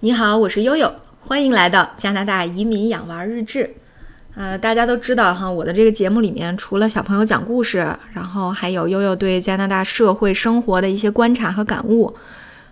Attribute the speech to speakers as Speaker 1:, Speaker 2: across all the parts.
Speaker 1: 你好，我是悠悠，欢迎来到加拿大移民养娃日志。呃，大家都知道哈，我的这个节目里面除了小朋友讲故事，然后还有悠悠对加拿大社会生活的一些观察和感悟。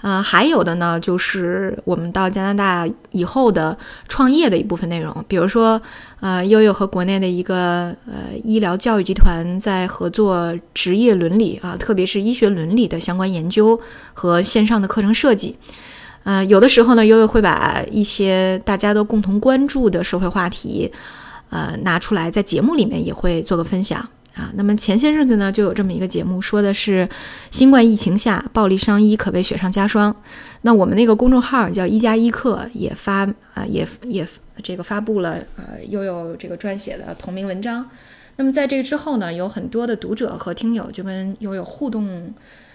Speaker 1: 呃，还有的呢，就是我们到加拿大以后的创业的一部分内容，比如说，呃，悠悠和国内的一个呃医疗教育集团在合作职业伦理啊，特别是医学伦理的相关研究和线上的课程设计。呃，有的时候呢，悠悠会把一些大家都共同关注的社会话题。呃，拿出来在节目里面也会做个分享啊。那么前些日子呢，就有这么一个节目，说的是新冠疫情下暴力伤医可谓雪上加霜。那我们那个公众号叫“一加一课”也发啊，也也这个发布了呃悠悠这个撰写的同名文章。那么在这个之后呢，有很多的读者和听友就跟悠悠互动，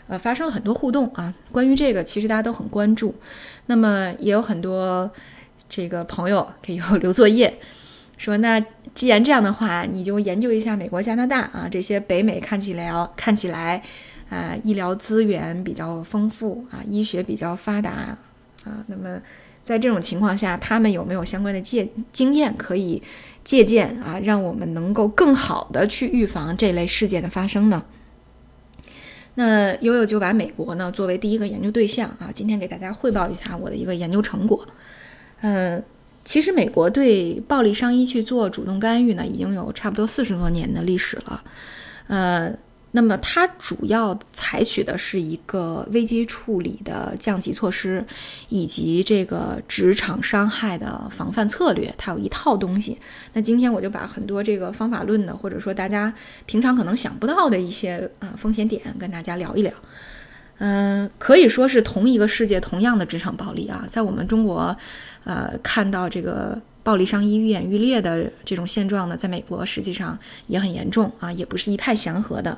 Speaker 1: 呃，发生了很多互动啊。关于这个，其实大家都很关注。那么也有很多这个朋友给悠悠留作业。说那既然这样的话，你就研究一下美国、加拿大啊这些北美看起来看起来，啊医疗资源比较丰富啊，医学比较发达啊。那么在这种情况下，他们有没有相关的借经验可以借鉴啊，让我们能够更好的去预防这类事件的发生呢？那悠悠就把美国呢作为第一个研究对象啊，今天给大家汇报一下我的一个研究成果，嗯。其实，美国对暴力伤医去做主动干预呢，已经有差不多四十多年的历史了。呃，那么它主要采取的是一个危机处理的降级措施，以及这个职场伤害的防范策略，它有一套东西。那今天我就把很多这个方法论的，或者说大家平常可能想不到的一些呃风险点，跟大家聊一聊。嗯，可以说是同一个世界，同样的职场暴力啊，在我们中国，呃，看到这个暴力伤医愈演愈烈的这种现状呢，在美国实际上也很严重啊，也不是一派祥和的。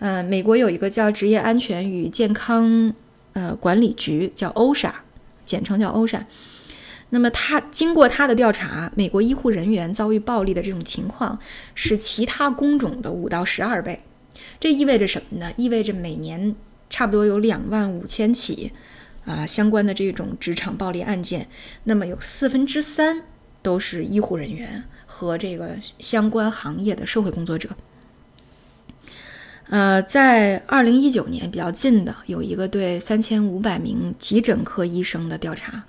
Speaker 1: 呃，美国有一个叫职业安全与健康呃管理局，叫 OSHA，简称叫 OSHA。那么他经过他的调查，美国医护人员遭遇暴力的这种情况是其他工种的五到十二倍。这意味着什么呢？意味着每年。差不多有两万五千起，啊，相关的这种职场暴力案件，那么有四分之三都是医护人员和这个相关行业的社会工作者。呃，在二零一九年比较近的有一个对三千五百名急诊科医生的调查，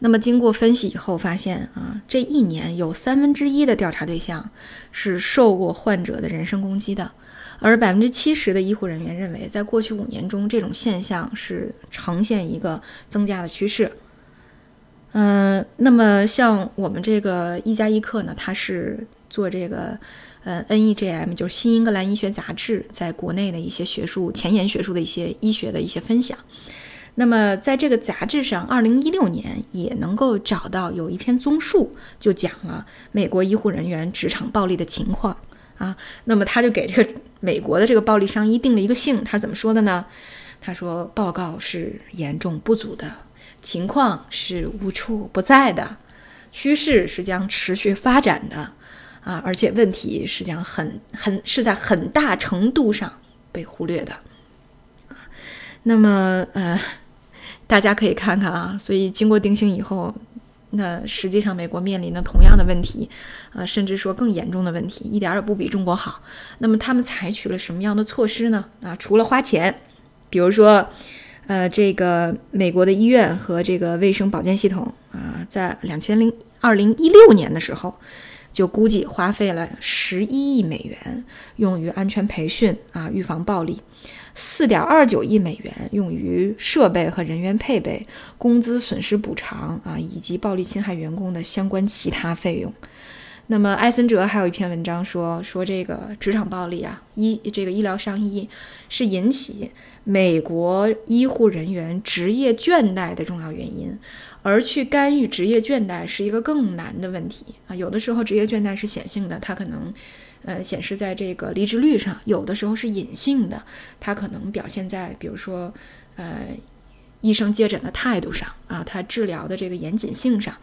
Speaker 1: 那么经过分析以后发现啊，这一年有三分之一的调查对象是受过患者的人身攻击的。而百分之七十的医护人员认为，在过去五年中，这种现象是呈现一个增加的趋势。嗯，那么像我们这个一加一课呢，它是做这个呃 NEJM，就是新英格兰医学杂志在国内的一些学术前沿学术的一些医学的一些分享。那么在这个杂志上，二零一六年也能够找到有一篇综述，就讲了美国医护人员职场暴力的情况。啊，那么他就给这个美国的这个暴力伤医定了一个性，他是怎么说的呢？他说报告是严重不足的，情况是无处不在的，趋势是将持续发展的，啊，而且问题是将很很是在很大程度上被忽略的。那么呃，大家可以看看啊，所以经过定性以后。那实际上，美国面临的同样的问题，呃，甚至说更严重的问题，一点儿也不比中国好。那么他们采取了什么样的措施呢？啊，除了花钱，比如说，呃，这个美国的医院和这个卫生保健系统啊，在两千零二零一六年的时候，就估计花费了十一亿美元用于安全培训啊，预防暴力。四点二九亿美元用于设备和人员配备、工资损失补偿啊，以及暴力侵害员工的相关其他费用。那么，艾森哲还有一篇文章说，说这个职场暴力啊，医这个医疗伤医是引起美国医护人员职业倦怠的重要原因，而去干预职业倦怠是一个更难的问题啊。有的时候，职业倦怠是显性的，它可能。呃，显示在这个离职率上，有的时候是隐性的，它可能表现在，比如说，呃，医生接诊的态度上啊，他治疗的这个严谨性上。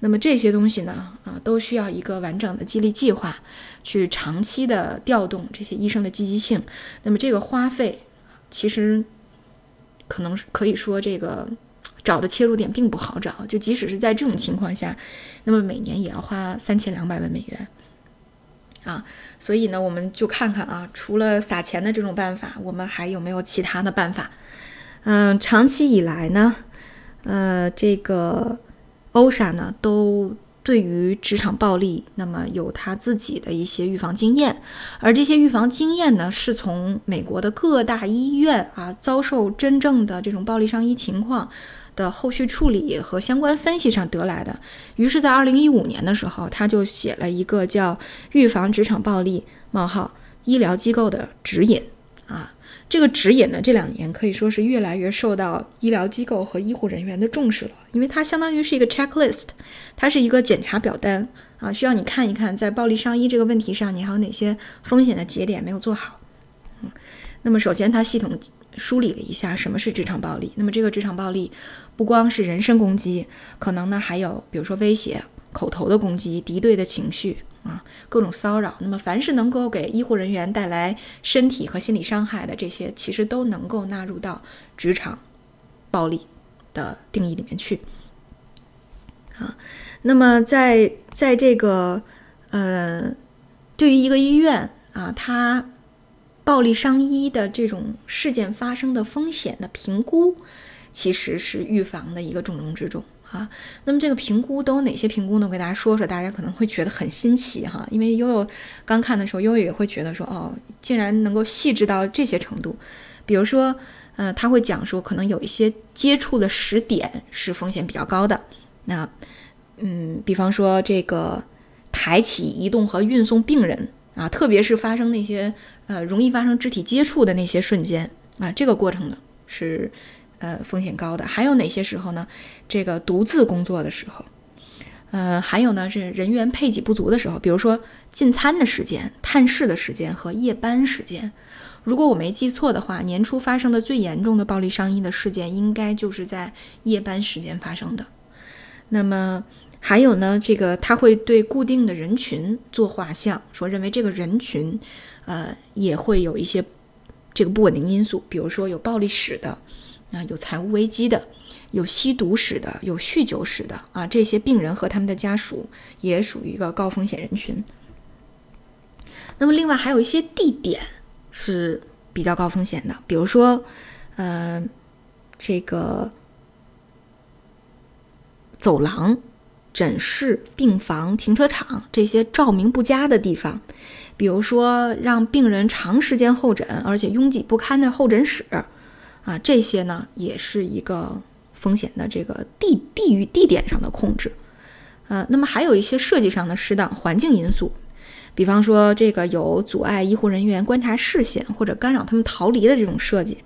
Speaker 1: 那么这些东西呢，啊，都需要一个完整的激励计划，去长期的调动这些医生的积极性。那么这个花费，其实可能可以说这个找的切入点并不好找。就即使是在这种情况下，那么每年也要花三千两百万美元啊。所以呢，我们就看看啊，除了撒钱的这种办法，我们还有没有其他的办法？嗯，长期以来呢，呃，这个欧莎呢都。对于职场暴力，那么有他自己的一些预防经验，而这些预防经验呢，是从美国的各大医院啊遭受真正的这种暴力伤医情况的后续处理和相关分析上得来的。于是，在二零一五年的时候，他就写了一个叫《预防职场暴力：冒号医疗机构的指引》啊。这个指引呢，这两年可以说是越来越受到医疗机构和医护人员的重视了，因为它相当于是一个 checklist，它是一个检查表单啊，需要你看一看，在暴力伤医这个问题上，你还有哪些风险的节点没有做好。嗯，那么首先它系统梳理了一下什么是职场暴力，那么这个职场暴力不光是人身攻击，可能呢还有比如说威胁、口头的攻击、敌对的情绪。啊，各种骚扰，那么凡是能够给医护人员带来身体和心理伤害的这些，其实都能够纳入到职场暴力的定义里面去。啊，那么在在这个呃，对于一个医院啊，它暴力伤医的这种事件发生的风险的评估，其实是预防的一个重中之重。啊，那么这个评估都有哪些评估呢？我给大家说说，大家可能会觉得很新奇哈。因为悠悠刚看的时候，悠悠也会觉得说，哦，竟然能够细致到这些程度。比如说，呃，他会讲说，可能有一些接触的时点是风险比较高的。那，嗯，比方说这个抬起、移动和运送病人啊，特别是发生那些呃容易发生肢体接触的那些瞬间啊，这个过程呢是。呃，风险高的还有哪些时候呢？这个独自工作的时候，呃，还有呢是人员配给不足的时候，比如说进餐的时间、探视的时间和夜班时间。如果我没记错的话，年初发生的最严重的暴力伤医的事件，应该就是在夜班时间发生的。那么还有呢，这个他会对固定的人群做画像，说认为这个人群，呃，也会有一些这个不稳定因素，比如说有暴力史的。那有财务危机的，有吸毒史的，有酗酒史的啊，这些病人和他们的家属也属于一个高风险人群。那么，另外还有一些地点是比较高风险的，比如说，呃，这个走廊、诊室、病房、停车场这些照明不佳的地方，比如说让病人长时间候诊，而且拥挤不堪的候诊室。啊，这些呢也是一个风险的这个地地域地点上的控制，呃，那么还有一些设计上的适当环境因素，比方说这个有阻碍医护人员观察视线或者干扰他们逃离的这种设计，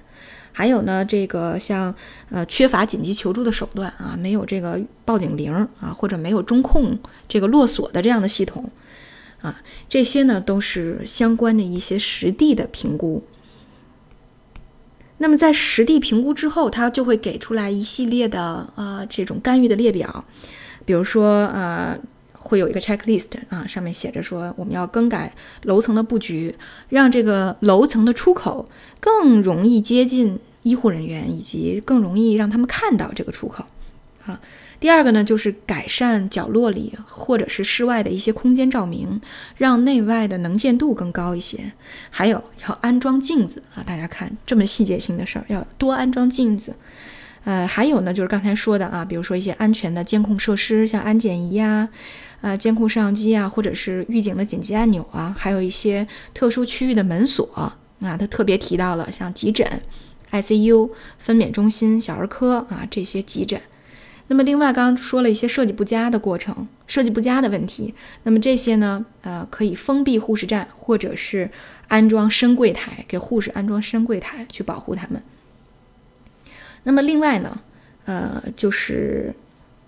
Speaker 1: 还有呢这个像呃缺乏紧急求助的手段啊，没有这个报警铃啊，或者没有中控这个落锁的这样的系统啊，这些呢都是相关的一些实地的评估。那么在实地评估之后，它就会给出来一系列的呃这种干预的列表，比如说呃会有一个 checklist 啊，上面写着说我们要更改楼层的布局，让这个楼层的出口更容易接近医护人员，以及更容易让他们看到这个出口，啊。第二个呢，就是改善角落里或者是室外的一些空间照明，让内外的能见度更高一些。还有要安装镜子啊，大家看这么细节性的事儿，要多安装镜子。呃，还有呢，就是刚才说的啊，比如说一些安全的监控设施，像安检仪呀、呃监控摄像机啊，或者是预警的紧急按钮啊，还有一些特殊区域的门锁啊。他特别提到了像急诊、ICU、分娩中心、小儿科啊这些急诊。那么，另外刚刚说了一些设计不佳的过程，设计不佳的问题。那么这些呢，呃，可以封闭护士站，或者是安装深柜台，给护士安装深柜台去保护他们。那么另外呢，呃，就是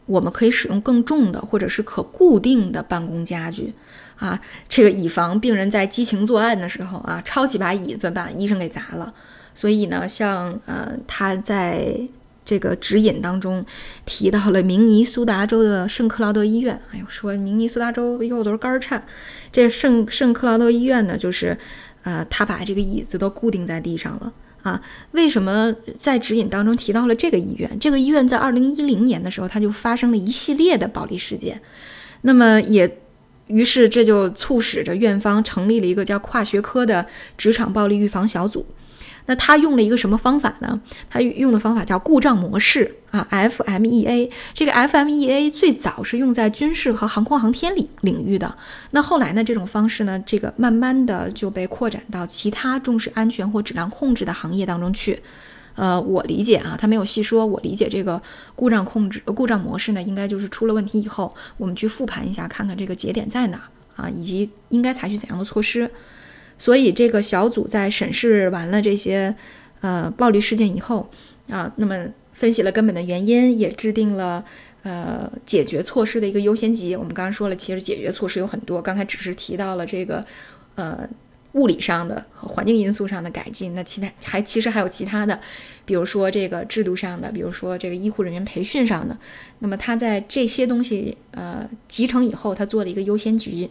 Speaker 1: 我们可以使用更重的或者是可固定的办公家具啊，这个以防病人在激情作案的时候啊，抄起把椅子把医生给砸了。所以呢，像呃，他在。这个指引当中提到了明尼苏达州的圣克劳德医院。哎呦，说明尼苏达州又都是肝颤。这圣圣克劳德医院呢，就是，呃，他把这个椅子都固定在地上了啊，为什么在指引当中提到了这个医院？这个医院在二零一零年的时候，它就发生了一系列的暴力事件，那么也，于是这就促使着院方成立了一个叫跨学科的职场暴力预防小组。那他用了一个什么方法呢？他用的方法叫故障模式啊，FMEA。这个 FMEA 最早是用在军事和航空航天领领域的。那后来呢，这种方式呢，这个慢慢的就被扩展到其他重视安全或质量控制的行业当中去。呃，我理解啊，他没有细说。我理解这个故障控制、故障模式呢，应该就是出了问题以后，我们去复盘一下，看看这个节点在哪啊，以及应该采取怎样的措施。所以，这个小组在审视完了这些，呃，暴力事件以后，啊，那么分析了根本的原因，也制定了呃解决措施的一个优先级。我们刚刚说了，其实解决措施有很多，刚才只是提到了这个，呃。物理上的和环境因素上的改进，那其他还其实还有其他的，比如说这个制度上的，比如说这个医护人员培训上的。那么他在这些东西呃集成以后，他做了一个优先级，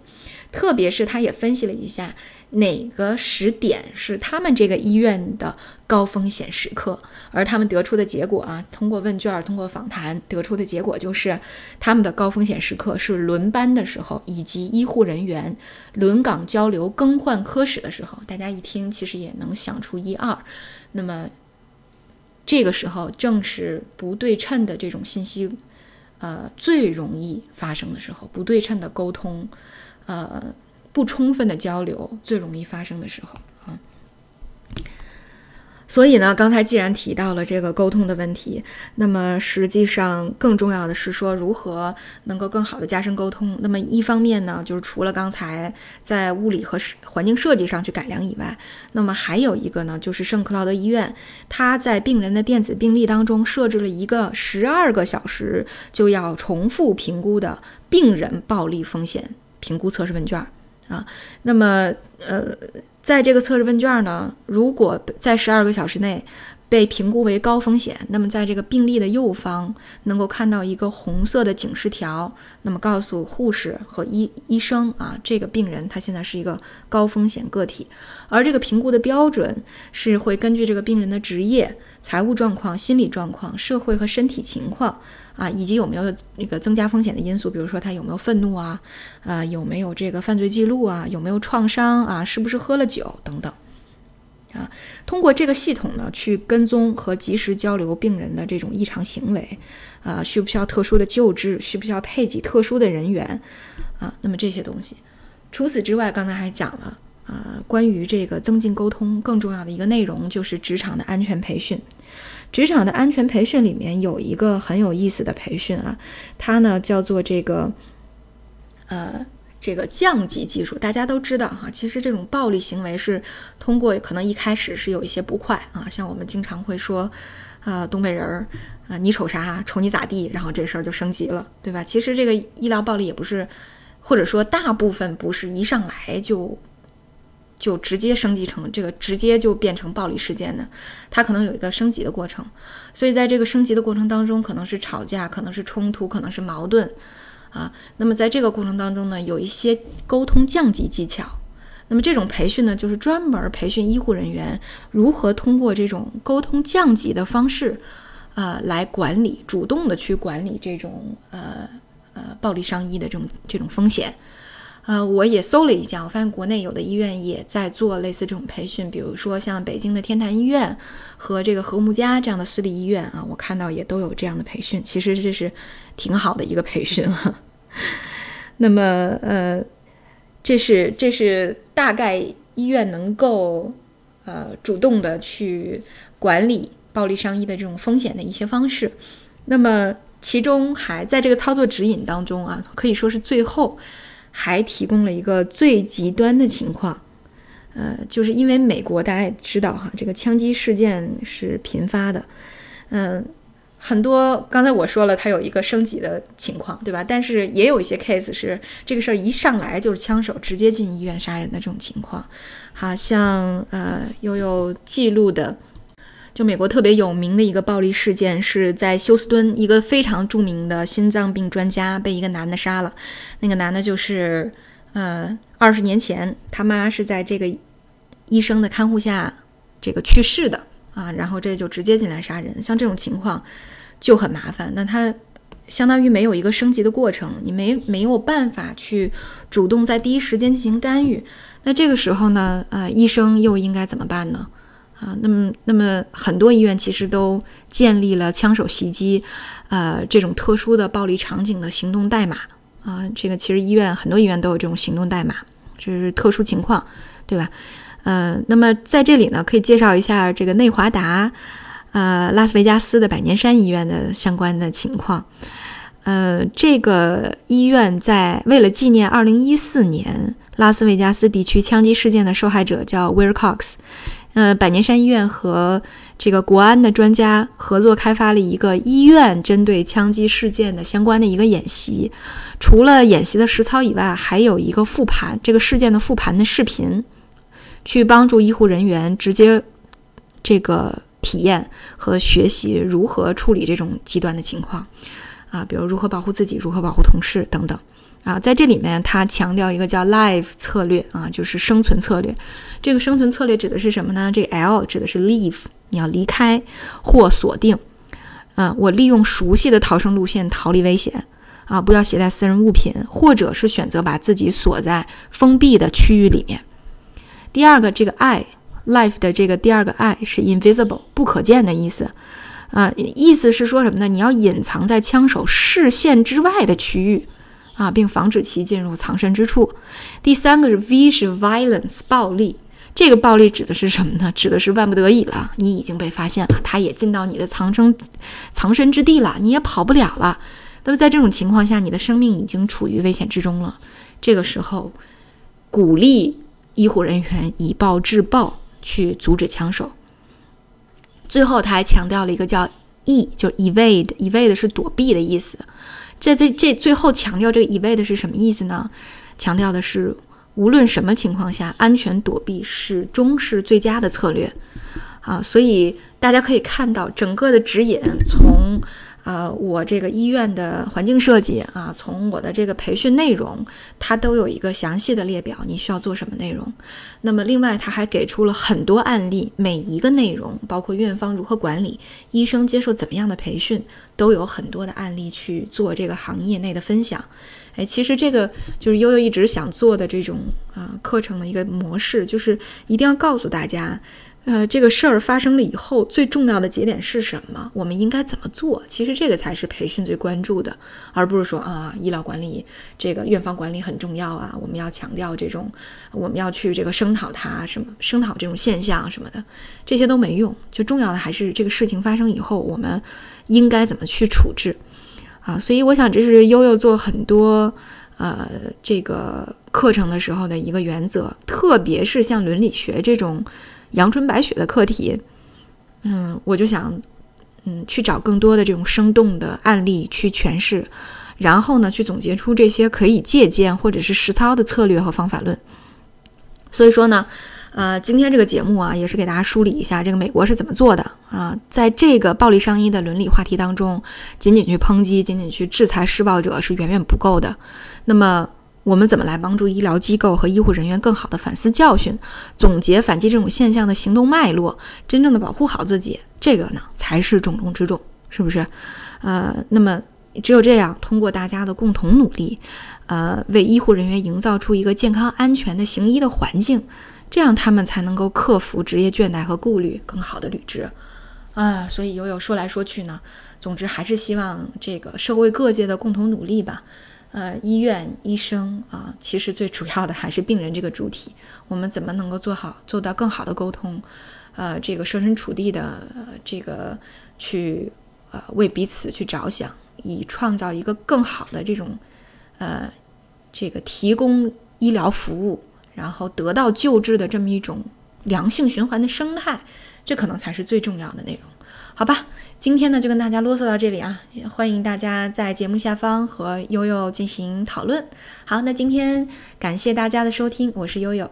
Speaker 1: 特别是他也分析了一下哪个时点是他们这个医院的高风险时刻，而他们得出的结果啊，通过问卷、通过访谈得出的结果就是，他们的高风险时刻是轮班的时候，以及医护人员轮岗交流、更换科。室的时候，大家一听，其实也能想出一二。那么，这个时候正是不对称的这种信息，呃，最容易发生的时候，不对称的沟通，呃，不充分的交流，最容易发生的时候。所以呢，刚才既然提到了这个沟通的问题，那么实际上更重要的是说如何能够更好的加深沟通。那么一方面呢，就是除了刚才在物理和环境设计上去改良以外，那么还有一个呢，就是圣克劳德医院，它在病人的电子病历当中设置了一个十二个小时就要重复评估的病人暴力风险评估测试问卷啊。那么呃。在这个测试问卷呢，如果在十二个小时内被评估为高风险，那么在这个病历的右方能够看到一个红色的警示条，那么告诉护士和医医生啊，这个病人他现在是一个高风险个体。而这个评估的标准是会根据这个病人的职业、财务状况、心理状况、社会和身体情况。啊，以及有没有那个增加风险的因素，比如说他有没有愤怒啊，啊有没有这个犯罪记录啊，有没有创伤啊，是不是喝了酒等等，啊，通过这个系统呢，去跟踪和及时交流病人的这种异常行为，啊，需不需要特殊的救治，需不需要配给特殊的人员，啊，那么这些东西，除此之外，刚才还讲了，啊，关于这个增进沟通更重要的一个内容就是职场的安全培训。职场的安全培训里面有一个很有意思的培训啊，它呢叫做这个，呃，这个降级技术。大家都知道哈，其实这种暴力行为是通过可能一开始是有一些不快啊，像我们经常会说，啊，东北人儿啊，你瞅啥，瞅你咋地，然后这事儿就升级了，对吧？其实这个医疗暴力也不是，或者说大部分不是一上来就。就直接升级成这个，直接就变成暴力事件的，它可能有一个升级的过程，所以在这个升级的过程当中，可能是吵架，可能是冲突，可能是矛盾，啊，那么在这个过程当中呢，有一些沟通降级技巧，那么这种培训呢，就是专门培训医护人员如何通过这种沟通降级的方式，呃，来管理，主动的去管理这种呃呃暴力伤医的这种这种风险。呃，我也搜了一下，我发现国内有的医院也在做类似这种培训，比如说像北京的天坛医院和这个和睦家这样的私立医院啊，我看到也都有这样的培训。其实这是挺好的一个培训哈。那么，呃，这是这是大概医院能够呃主动的去管理暴力伤医的这种风险的一些方式。那么，其中还在这个操作指引当中啊，可以说是最后。还提供了一个最极端的情况，呃，就是因为美国大家也知道哈，这个枪击事件是频发的，嗯，很多刚才我说了，它有一个升级的情况，对吧？但是也有一些 case 是这个事儿一上来就是枪手直接进医院杀人的这种情况，好像呃，又有记录的。就美国特别有名的一个暴力事件，是在休斯敦，一个非常著名的心脏病专家被一个男的杀了。那个男的就是，呃，二十年前他妈是在这个医生的看护下这个去世的啊，然后这就直接进来杀人，像这种情况就很麻烦。那他相当于没有一个升级的过程，你没没有办法去主动在第一时间进行干预。那这个时候呢，呃，医生又应该怎么办呢？啊，那么那么很多医院其实都建立了枪手袭击，呃，这种特殊的暴力场景的行动代码啊。这个其实医院很多医院都有这种行动代码，就是特殊情况，对吧？呃，那么在这里呢，可以介绍一下这个内华达，呃，拉斯维加斯的百年山医院的相关的情况。呃，这个医院在为了纪念2014年拉斯维加斯地区枪击事件的受害者叫 Will Cox，呃，百年山医院和这个国安的专家合作开发了一个医院针对枪击事件的相关的一个演习。除了演习的实操以外，还有一个复盘这个事件的复盘的视频，去帮助医护人员直接这个体验和学习如何处理这种极端的情况。啊，比如如何保护自己，如何保护同事等等，啊，在这里面他强调一个叫 “live” 策略啊，就是生存策略。这个生存策略指的是什么呢？这个 L 指的是 leave，你要离开或锁定。嗯，我利用熟悉的逃生路线逃离危险啊，不要携带私人物品，或者是选择把自己锁在封闭的区域里面。第二个，这个 I，life 的这个第二个 I 是 invisible，不可见的意思。啊，意思是说什么呢？你要隐藏在枪手视线之外的区域，啊，并防止其进入藏身之处。第三个是 V 是 violence 暴力，这个暴力指的是什么呢？指的是万不得已了，你已经被发现了，他也进到你的藏身藏身之地了，你也跑不了了。那么在这种情况下，你的生命已经处于危险之中了。这个时候，鼓励医护人员以暴制暴，去阻止枪手。最后，他还强调了一个叫 “e”，就 evade，evade 是躲避的意思。在这这最后强调这个 evade 是什么意思呢？强调的是无论什么情况下，安全躲避始终是最佳的策略。啊，所以大家可以看到整个的指引从。呃，我这个医院的环境设计啊，从我的这个培训内容，它都有一个详细的列表，你需要做什么内容。那么，另外他还给出了很多案例，每一个内容，包括院方如何管理，医生接受怎么样的培训，都有很多的案例去做这个行业内的分享。哎，其实这个就是悠悠一直想做的这种啊课程的一个模式，就是一定要告诉大家。呃，这个事儿发生了以后，最重要的节点是什么？我们应该怎么做？其实这个才是培训最关注的，而不是说啊，医疗管理这个院方管理很重要啊，我们要强调这种，我们要去这个声讨它什么，声讨这种现象什么的，这些都没用。就重要的还是这个事情发生以后，我们应该怎么去处置啊？所以我想，这是悠悠做很多呃这个课程的时候的一个原则，特别是像伦理学这种。阳春白雪的课题，嗯，我就想，嗯，去找更多的这种生动的案例去诠释，然后呢，去总结出这些可以借鉴或者是实操的策略和方法论。所以说呢，呃，今天这个节目啊，也是给大家梳理一下这个美国是怎么做的啊，在这个暴力伤医的伦理话题当中，仅仅去抨击、仅仅去制裁施暴者是远远不够的。那么，我们怎么来帮助医疗机构和医护人员更好的反思教训，总结反击这种现象的行动脉络，真正的保护好自己，这个呢才是重中之重，是不是？呃，那么只有这样，通过大家的共同努力，呃，为医护人员营造出一个健康安全的行医的环境，这样他们才能够克服职业倦怠和顾虑，更好的履职。啊，所以悠悠说来说去呢，总之还是希望这个社会各界的共同努力吧。呃，医院医生啊，其实最主要的还是病人这个主体。我们怎么能够做好做到更好的沟通？呃，这个设身处地的这个去呃为彼此去着想，以创造一个更好的这种呃这个提供医疗服务，然后得到救治的这么一种良性循环的生态，这可能才是最重要的内容，好吧？今天呢，就跟大家啰嗦到这里啊！也欢迎大家在节目下方和悠悠进行讨论。好，那今天感谢大家的收听，我是悠悠。